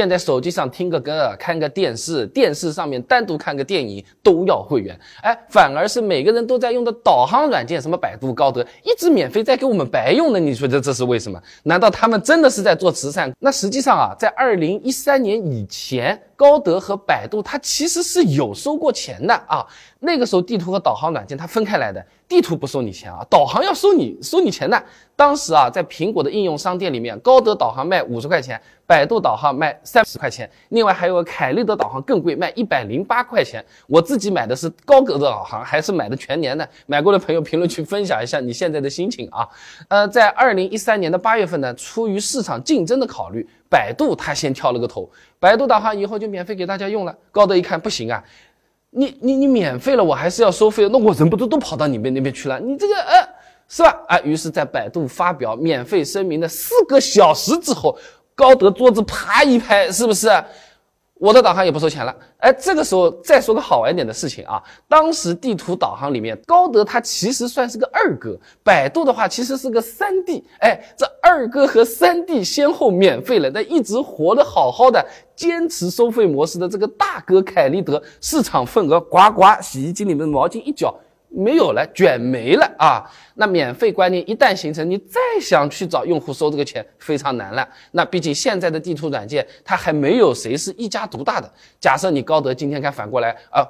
现在手机上听个歌、看个电视，电视上面单独看个电影都要会员，哎，反而是每个人都在用的导航软件，什么百度、高德，一直免费在给我们白用呢？你说这这是为什么？难道他们真的是在做慈善？那实际上啊，在二零一三年以前。高德和百度，它其实是有收过钱的啊。那个时候，地图和导航软件它分开来的，地图不收你钱啊，导航要收你收你钱的。当时啊，在苹果的应用商店里面，高德导航卖五十块钱，百度导航卖三十块钱，另外还有个凯立德导航更贵，卖一百零八块钱。我自己买的是高德的导航，还是买的全年的。买过的朋友评论区分享一下你现在的心情啊。呃，在二零一三年的八月份呢，出于市场竞争的考虑。百度他先挑了个头，百度导航以后就免费给大家用了。高德一看不行啊，你你你免费了，我还是要收费，那我人不都都跑到你们那边去了？你这个呃是吧？啊，于是，在百度发表免费声明的四个小时之后，高德桌子啪一拍，是不是？我的导航也不收钱了，哎，这个时候再说个好玩点的事情啊，当时地图导航里面，高德它其实算是个二哥，百度的话其实是个三弟，哎，这二哥和三弟先后免费了，那一直活得好好的，坚持收费模式的这个大哥凯立德，市场份额呱呱，洗衣机里面的毛巾一搅。没有了，卷没了啊！那免费观念一旦形成，你再想去找用户收这个钱非常难了。那毕竟现在的地图软件，它还没有谁是一家独大的。假设你高德今天看反过来啊，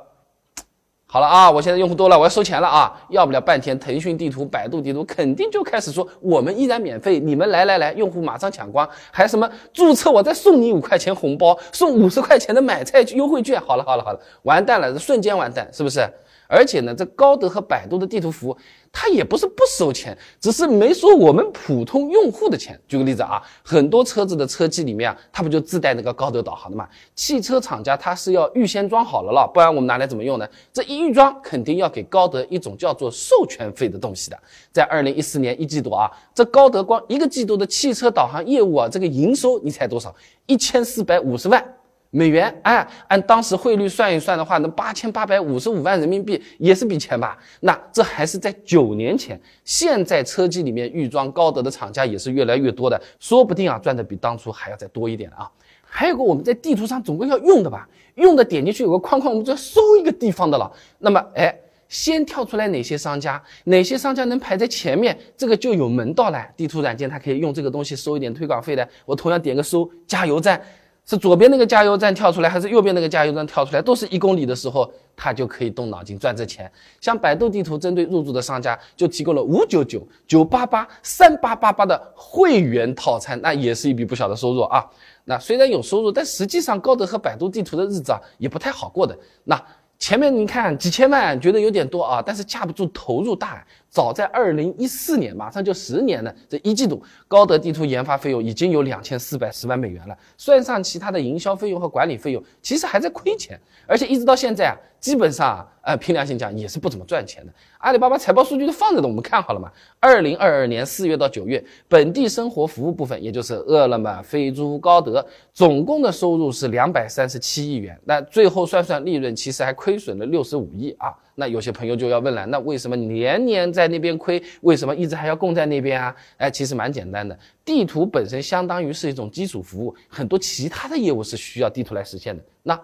好了啊，我现在用户多了，我要收钱了啊！要不了半天，腾讯地图、百度地图肯定就开始说我们依然免费，你们来来来，用户马上抢光，还什么注册我再送你五块钱红包，送五十块钱的买菜优惠券。好了好了好了，完蛋了，瞬间完蛋，是不是？而且呢，这高德和百度的地图服务，它也不是不收钱，只是没收我们普通用户的钱。举个例子啊，很多车子的车机里面啊，它不就自带那个高德导航的嘛？汽车厂家它是要预先装好了了，不然我们拿来怎么用呢？这一预装，肯定要给高德一种叫做授权费的东西的。在二零一四年一季度啊，这高德光一个季度的汽车导航业务啊，这个营收你猜多少？一千四百五十万。美元，哎，按当时汇率算一算的话，那八千八百五十五万人民币也是笔钱吧？那这还是在九年前，现在车机里面预装高德的厂家也是越来越多的，说不定啊赚的比当初还要再多一点啊。还有个我们在地图上总归要用的吧？用的点进去有个框框，我们就要搜一个地方的了。那么，哎，先跳出来哪些商家，哪些商家能排在前面，这个就有门道了。地图软件它可以用这个东西收一点推广费的。我同样点个搜，加油站。是左边那个加油站跳出来，还是右边那个加油站跳出来？都是一公里的时候，他就可以动脑筋赚这钱。像百度地图针对入驻的商家，就提供了五九九、九八八、三八八八的会员套餐，那也是一笔不小的收入啊。那虽然有收入，但实际上高德和百度地图的日子啊，也不太好过的。那。前面你看几千万，觉得有点多啊，但是架不住投入大。早在二零一四年，马上就十年了，这一季度高德地图研发费用已经有两千四百十万美元了，算上其他的营销费用和管理费用，其实还在亏钱。而且一直到现在啊，基本上啊，呃，凭良心讲也是不怎么赚钱的。阿里巴巴财报数据都放着的，我们看好了嘛？二零二二年四月到九月，本地生活服务部分，也就是饿了么、飞猪、高德，总共的收入是两百三十七亿元。那最后算算利润，其实还亏损了六十五亿啊。那有些朋友就要问了，那为什么年年在那边亏？为什么一直还要供在那边啊？哎，其实蛮简单的，地图本身相当于是一种基础服务，很多其他的业务是需要地图来实现的。那。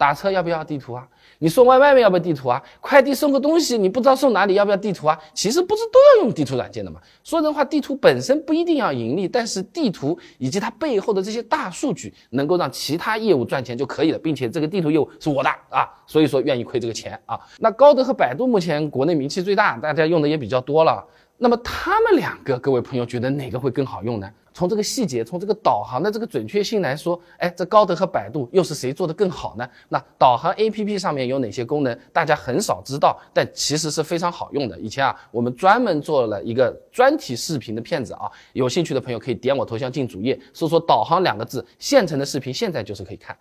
打车要不要地图啊？你送外卖要不要地图啊？快递送个东西，你不知道送哪里，要不要地图啊？其实不是都要用地图软件的嘛。说人话，地图本身不一定要盈利，但是地图以及它背后的这些大数据能够让其他业务赚钱就可以了，并且这个地图业务是我的啊，所以说愿意亏这个钱啊。那高德和百度目前国内名气最大，大家用的也比较多了。那么他们两个，各位朋友觉得哪个会更好用呢？从这个细节，从这个导航的这个准确性来说，哎，这高德和百度又是谁做的更好呢？那导航 APP 上面有哪些功能，大家很少知道，但其实是非常好用的。以前啊，我们专门做了一个专题视频的片子啊，有兴趣的朋友可以点我头像进主页，搜索“导航”两个字，现成的视频现在就是可以看。